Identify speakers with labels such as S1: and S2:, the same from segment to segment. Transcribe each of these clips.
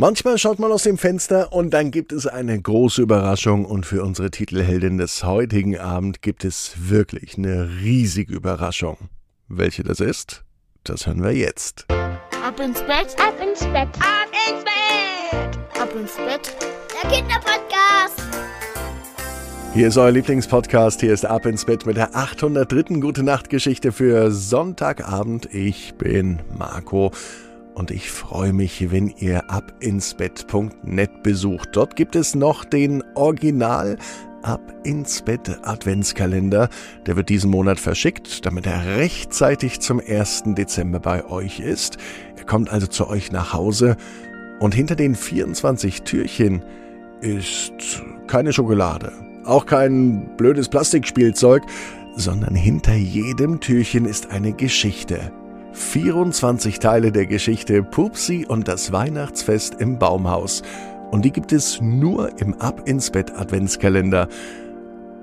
S1: Manchmal schaut man aus dem Fenster und dann gibt es eine große Überraschung und für unsere Titelheldin des heutigen Abend gibt es wirklich eine riesige Überraschung. Welche das ist, das hören wir jetzt.
S2: Ab ins Bett,
S3: ab ins Bett,
S2: ab ins Bett, ab ins Bett.
S3: Der Kinderpodcast.
S1: Hier ist euer Lieblingspodcast. Hier ist Ab ins Bett mit der 803. Gute Nacht Geschichte für Sonntagabend. Ich bin Marco und ich freue mich, wenn ihr abinsbett.net besucht. Dort gibt es noch den Original Ab ins Bett Adventskalender. Der wird diesen Monat verschickt, damit er rechtzeitig zum 1. Dezember bei euch ist. Er kommt also zu euch nach Hause und hinter den 24 Türchen ist keine Schokolade, auch kein blödes Plastikspielzeug, sondern hinter jedem Türchen ist eine Geschichte. 24 Teile der Geschichte Pupsi und das Weihnachtsfest im Baumhaus. Und die gibt es nur im Ab ins Bett Adventskalender.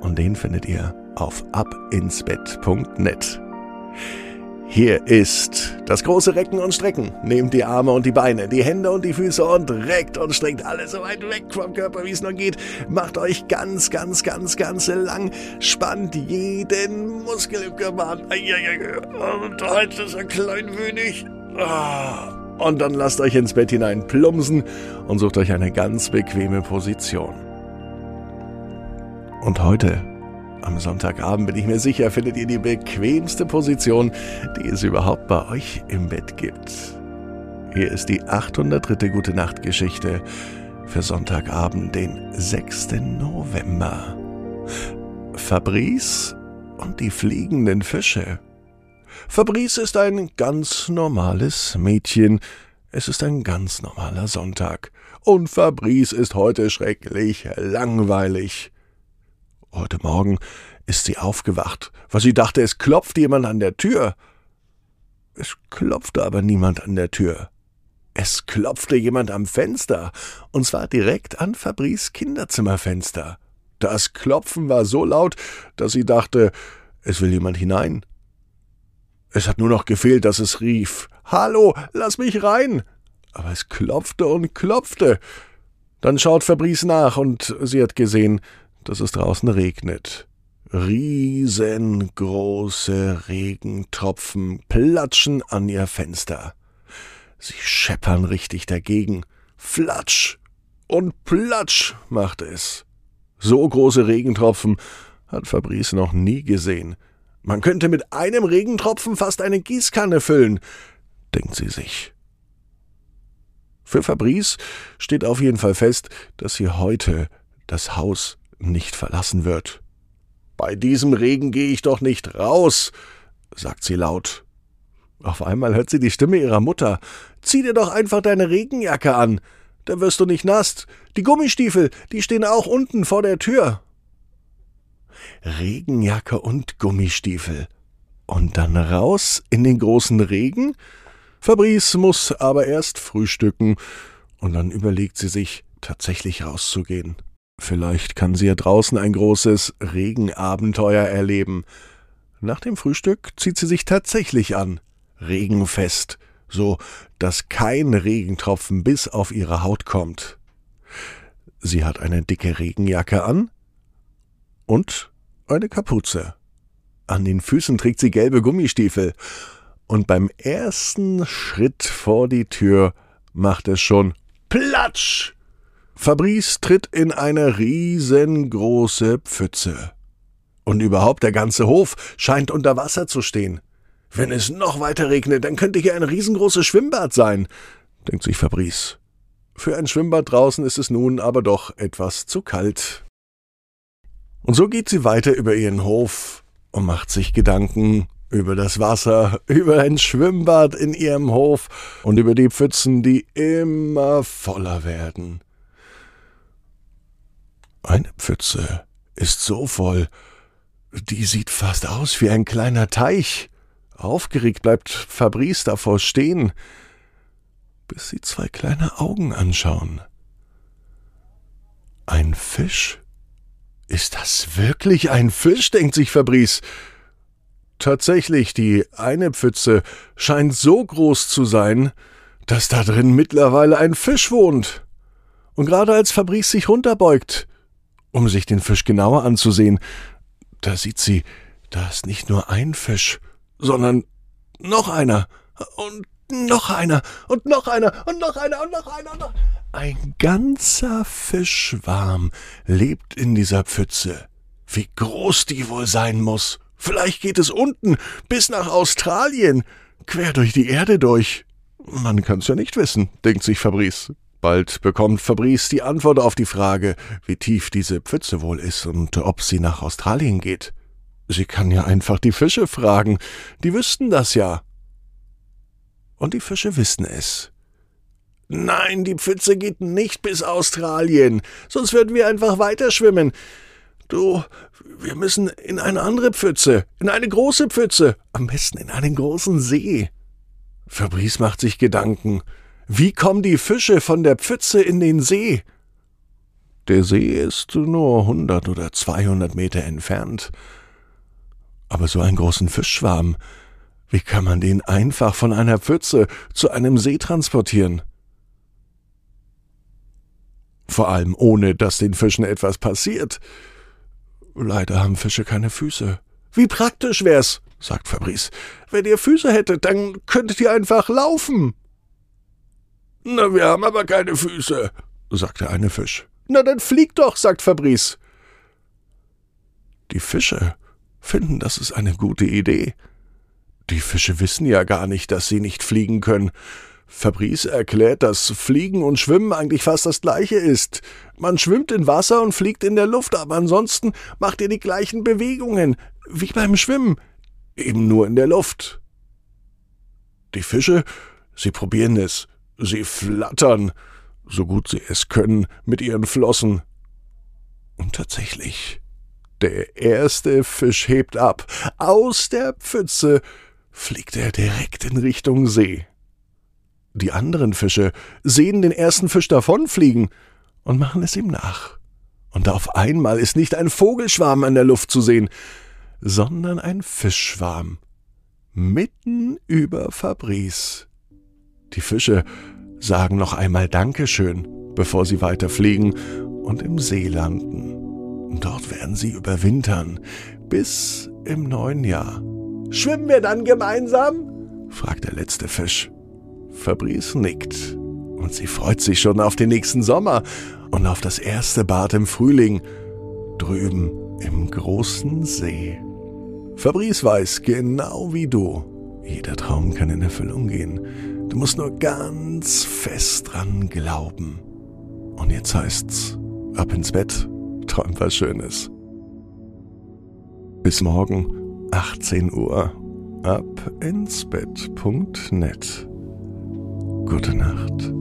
S1: Und den findet ihr auf abinsbett.net. Hier ist das große Recken und Strecken. Nehmt die Arme und die Beine, die Hände und die Füße und reckt und streckt alles so weit weg vom Körper, wie es nur geht. Macht euch ganz, ganz, ganz, ganz lang. Spannt jeden Muskel im Körper an. Und heute ist wenig. Ah. Und dann lasst euch ins Bett hinein plumpsen und sucht euch eine ganz bequeme Position. Und heute am Sonntagabend bin ich mir sicher, findet ihr die bequemste Position, die es überhaupt bei euch im Bett gibt. Hier ist die 803. Gute Nacht Geschichte für Sonntagabend, den 6. November. Fabrice und die fliegenden Fische. Fabrice ist ein ganz normales Mädchen. Es ist ein ganz normaler Sonntag. Und Fabrice ist heute schrecklich langweilig. Heute Morgen ist sie aufgewacht, weil sie dachte, es klopft jemand an der Tür. Es klopfte aber niemand an der Tür. Es klopfte jemand am Fenster, und zwar direkt an Fabrice Kinderzimmerfenster. Das Klopfen war so laut, dass sie dachte, es will jemand hinein. Es hat nur noch gefehlt, dass es rief Hallo, lass mich rein. Aber es klopfte und klopfte. Dann schaut Fabrice nach, und sie hat gesehen, dass es draußen regnet. Riesengroße Regentropfen platschen an ihr Fenster. Sie scheppern richtig dagegen. Flatsch und platsch macht es. So große Regentropfen hat Fabrice noch nie gesehen. Man könnte mit einem Regentropfen fast eine Gießkanne füllen, denkt sie sich. Für Fabrice steht auf jeden Fall fest, dass sie heute das Haus nicht verlassen wird. Bei diesem Regen gehe ich doch nicht raus, sagt sie laut. Auf einmal hört sie die Stimme ihrer Mutter. Zieh dir doch einfach deine Regenjacke an. Da wirst du nicht nass. Die Gummistiefel, die stehen auch unten vor der Tür. Regenjacke und Gummistiefel. Und dann raus in den großen Regen? Fabrice muss aber erst frühstücken, und dann überlegt sie sich, tatsächlich rauszugehen. Vielleicht kann sie ja draußen ein großes Regenabenteuer erleben. Nach dem Frühstück zieht sie sich tatsächlich an. Regenfest, so dass kein Regentropfen bis auf ihre Haut kommt. Sie hat eine dicke Regenjacke an und eine Kapuze. An den Füßen trägt sie gelbe Gummistiefel. Und beim ersten Schritt vor die Tür macht es schon Platsch! Fabrice tritt in eine riesengroße Pfütze. Und überhaupt der ganze Hof scheint unter Wasser zu stehen. Wenn es noch weiter regnet, dann könnte hier ein riesengroßes Schwimmbad sein, denkt sich Fabrice. Für ein Schwimmbad draußen ist es nun aber doch etwas zu kalt. Und so geht sie weiter über ihren Hof und macht sich Gedanken über das Wasser, über ein Schwimmbad in ihrem Hof und über die Pfützen, die immer voller werden. Eine Pfütze ist so voll, die sieht fast aus wie ein kleiner Teich. Aufgeregt bleibt Fabrice davor stehen, bis sie zwei kleine Augen anschauen. Ein Fisch? Ist das wirklich ein Fisch? denkt sich Fabrice. Tatsächlich, die eine Pfütze scheint so groß zu sein, dass da drin mittlerweile ein Fisch wohnt. Und gerade als Fabrice sich runterbeugt, um sich den Fisch genauer anzusehen, da sieht sie, da ist nicht nur ein Fisch, sondern noch einer und noch einer und noch einer und noch einer und noch einer und noch. Ein ganzer Fischschwarm lebt in dieser Pfütze. Wie groß die wohl sein muss. Vielleicht geht es unten bis nach Australien, quer durch die Erde durch. Man kann's ja nicht wissen, denkt sich Fabrice. Bald bekommt Fabrice die Antwort auf die Frage, wie tief diese Pfütze wohl ist und ob sie nach Australien geht. Sie kann ja einfach die Fische fragen, die wüssten das ja. Und die Fische wissen es. Nein, die Pfütze geht nicht bis Australien, sonst würden wir einfach weiterschwimmen. Du, wir müssen in eine andere Pfütze, in eine große Pfütze, am besten in einen großen See. Fabrice macht sich Gedanken. Wie kommen die Fische von der Pfütze in den See? Der See ist nur hundert oder zweihundert Meter entfernt. Aber so einen großen Fischschwarm, wie kann man den einfach von einer Pfütze zu einem See transportieren? Vor allem ohne, dass den Fischen etwas passiert. Leider haben Fische keine Füße. Wie praktisch wär's, sagt Fabrice. Wenn ihr Füße hättet, dann könntet ihr einfach laufen. Na, wir haben aber keine Füße, sagt der eine Fisch. Na, dann flieg doch, sagt Fabrice. Die Fische finden, das ist eine gute Idee. Die Fische wissen ja gar nicht, dass sie nicht fliegen können. Fabrice erklärt, dass Fliegen und Schwimmen eigentlich fast das gleiche ist. Man schwimmt in Wasser und fliegt in der Luft, aber ansonsten macht ihr die gleichen Bewegungen, wie beim Schwimmen, eben nur in der Luft. Die Fische, sie probieren es, sie flattern, so gut sie es können, mit ihren Flossen. Und tatsächlich, der erste Fisch hebt ab. Aus der Pfütze fliegt er direkt in Richtung See. Die anderen Fische sehen den ersten Fisch davonfliegen und machen es ihm nach. Und auf einmal ist nicht ein Vogelschwarm in der Luft zu sehen, sondern ein Fischschwarm. Mitten über Fabrice. Die Fische sagen noch einmal Dankeschön, bevor sie weiterfliegen und im See landen. Dort werden sie überwintern, bis im neuen Jahr. Schwimmen wir dann gemeinsam? fragt der letzte Fisch. Fabrice nickt und sie freut sich schon auf den nächsten Sommer und auf das erste Bad im Frühling drüben im großen See. Fabrice weiß genau wie du, jeder Traum kann in Erfüllung gehen. Du musst nur ganz fest dran glauben. Und jetzt heißt's, ab ins Bett, träum was Schönes. Bis morgen, 18 Uhr, ab ins Bett.net. Gute Nacht.